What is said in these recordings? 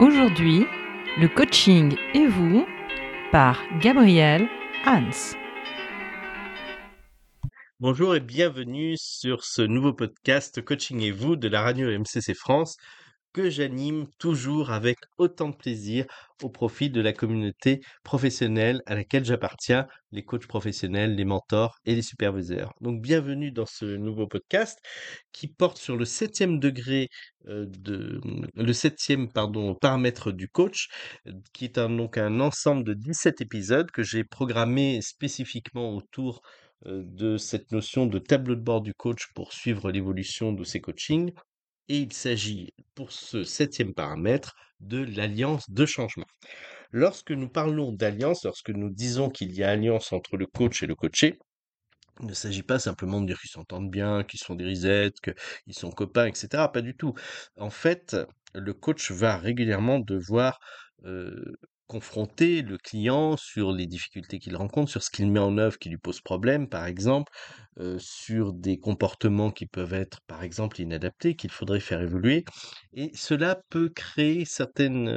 Aujourd'hui, le coaching et vous par Gabriel Hans. Bonjour et bienvenue sur ce nouveau podcast Coaching et vous de la radio MCC France que j'anime toujours avec autant de plaisir au profit de la communauté professionnelle à laquelle j'appartiens, les coachs professionnels, les mentors et les superviseurs. Donc bienvenue dans ce nouveau podcast qui porte sur le septième degré euh, de le septième pardon paramètre du coach, euh, qui est donc un ensemble de 17 épisodes que j'ai programmé spécifiquement autour euh, de cette notion de tableau de bord du coach pour suivre l'évolution de ses coachings et il s'agit pour ce septième paramètre de l'alliance de changement. Lorsque nous parlons d'alliance, lorsque nous disons qu'il y a alliance entre le coach et le coaché, il ne s'agit pas simplement de dire qu'ils s'entendent bien, qu'ils sont des risettes, qu'ils sont copains, etc. Pas du tout. En fait, le coach va régulièrement devoir euh, confronter le client sur les difficultés qu'il rencontre, sur ce qu'il met en œuvre qui lui pose problème, par exemple, euh, sur des comportements qui peuvent être, par exemple, inadaptés, qu'il faudrait faire évoluer. Et cela peut créer certaines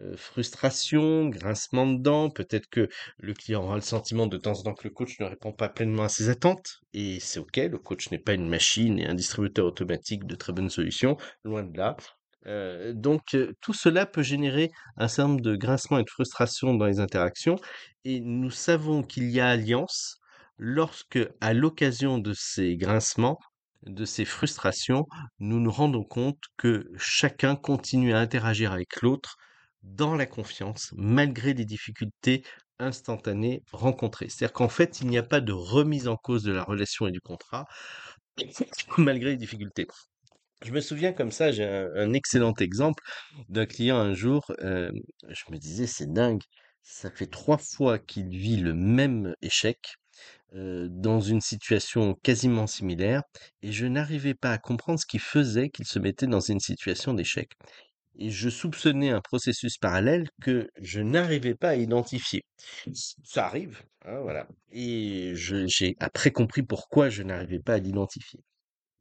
euh, frustrations, grincements de dents. Peut-être que le client aura le sentiment de temps en temps que le coach ne répond pas pleinement à ses attentes. Et c'est OK, le coach n'est pas une machine et un distributeur automatique de très bonnes solutions, loin de là. Euh, donc, tout cela peut générer un certain nombre de grincements et de frustrations dans les interactions, et nous savons qu'il y a alliance lorsque, à l'occasion de ces grincements, de ces frustrations, nous nous rendons compte que chacun continue à interagir avec l'autre dans la confiance, malgré les difficultés instantanées rencontrées. C'est-à-dire qu'en fait, il n'y a pas de remise en cause de la relation et du contrat, malgré les difficultés. Je me souviens comme ça, j'ai un, excellent exemple d'un client un jour, euh, je me disais, c'est dingue, ça fait trois fois qu'il vit le même échec euh, dans une situation quasiment similaire, et je n'arrivais pas à comprendre ce qui faisait qu'il se mettait dans une situation d'échec. Et je soupçonnais un processus parallèle que je n'arrivais pas à identifier. Ça arrive, hein, voilà. Et j'ai après compris pourquoi je n'arrivais pas à l'identifier.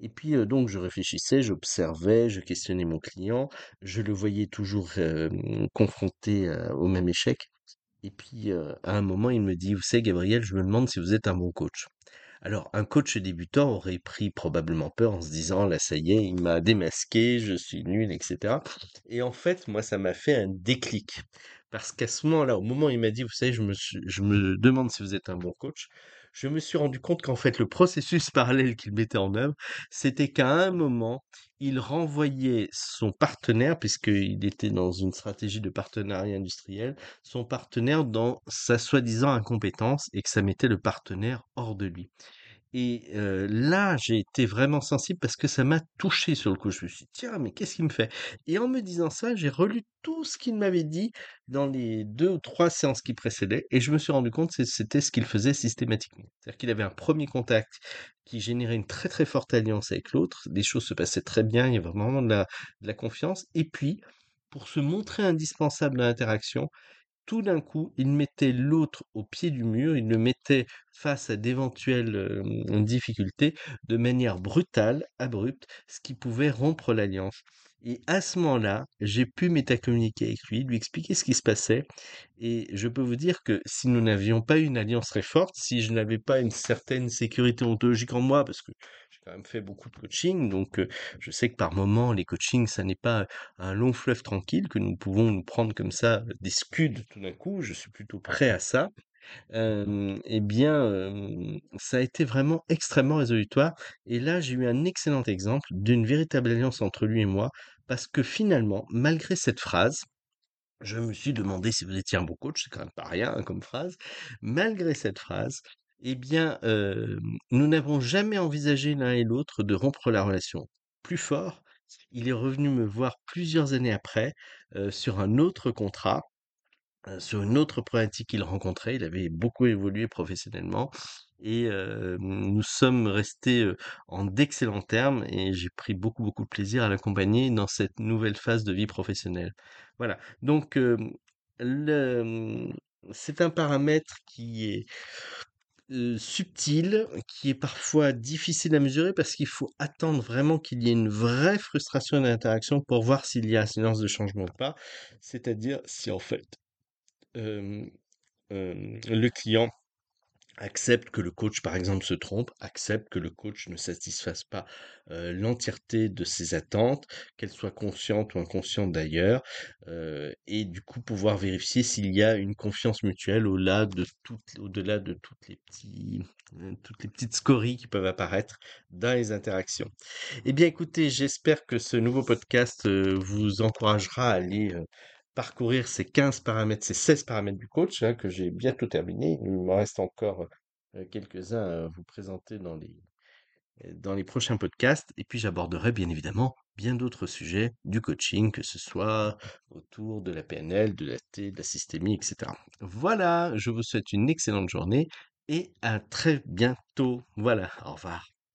Et puis donc je réfléchissais, j'observais, je questionnais mon client, je le voyais toujours confronté au même échec. Et puis à un moment, il me dit, vous savez, Gabriel, je me demande si vous êtes un bon coach. Alors, un coach débutant aurait pris probablement peur en se disant, là, ça y est, il m'a démasqué, je suis nul, etc. Et en fait, moi, ça m'a fait un déclic. Parce qu'à ce moment-là, au moment où il m'a dit, vous savez, je me, je me demande si vous êtes un bon coach, je me suis rendu compte qu'en fait, le processus parallèle qu'il mettait en œuvre, c'était qu'à un moment, il renvoyait son partenaire, puisqu'il était dans une stratégie de partenariat industriel, son partenaire dans sa soi-disant incompétence et que ça mettait le partenaire hors de lui. Et là, j'ai été vraiment sensible parce que ça m'a touché sur le coup. Je me suis dit: «Tiens, mais qu'est-ce qu'il me fait?» et en me disant ça, j'ai relu tout ce qu'il m'avait dit dans les deux ou trois séances qui précédaient et je me suis rendu compte que c'était ce qu'il faisait systématiquement. C'est-à-dire qu'il avait un premier contact qui générait une très, très forte alliance avec l'autre. Les choses se passaient très bien, il y avait vraiment de la confiance et puis, pour se montrer indispensable dans l'interaction, tout d'un coup, il mettait l'autre au pied du mur, il le mettait face à d'éventuelles difficultés de manière brutale, abrupte, ce qui pouvait rompre l'alliance. Et à ce moment-là, j'ai pu métacommuniquer avec lui, lui expliquer ce qui se passait. Et je peux vous dire que si nous n'avions pas une alliance très forte, si je n'avais pas une certaine sécurité ontologique en moi, parce que quand même fait beaucoup de coaching, donc je sais que par moment, les coachings, ça n'est pas un long fleuve tranquille, que nous pouvons nous prendre comme ça des scuds tout d'un coup, je suis plutôt prêt à ça. Eh bien, ça a été vraiment extrêmement résolutoire. Et là, j'ai eu un excellent exemple d'une véritable alliance entre lui et moi, parce que finalement, malgré cette phrase, je me suis demandé si vous étiez un bon coach, c'est quand même pas rien hein, comme phrase. Malgré cette phrase, eh bien, nous n'avons jamais envisagé l'un et l'autre de rompre la relation. Plus fort, il est revenu me voir plusieurs années après, sur un autre contrat, sur une autre problématique qu'il rencontrait. Il avait beaucoup évolué professionnellement et nous sommes restés, en d'excellents termes et j'ai pris beaucoup, beaucoup de plaisir à l'accompagner dans cette nouvelle phase de vie professionnelle. Voilà, donc le c'est un paramètre qui est subtil, qui est parfois difficile à mesurer parce qu'il faut attendre vraiment qu'il y ait une vraie frustration d'interaction pour voir s'il y a un silence de changement ou pas. C'est-à-dire si en fait le client accepte que le coach, par exemple, se trompe, accepte que le coach ne satisfasse pas l'entièreté de ses attentes, qu'elles soient conscientes ou inconscientes d'ailleurs, et du coup pouvoir vérifier s'il y a une confiance mutuelle au-delà de toutes, les toutes les petites scories qui peuvent apparaître dans les interactions. Eh bien, écoutez, j'espère que ce nouveau podcast vous encouragera à aller parcourir ces 15 paramètres, ces 16 paramètres du coach, hein, que j'ai bientôt terminé. Il me reste encore euh, quelques-uns à vous présenter dans les, euh, dans les prochains podcasts. Et puis j'aborderai bien évidemment bien d'autres sujets du coaching, que ce soit autour de la PNL, de la T, de la systémie, etc. Voilà, je vous souhaite une excellente journée et à très bientôt. Voilà, au revoir.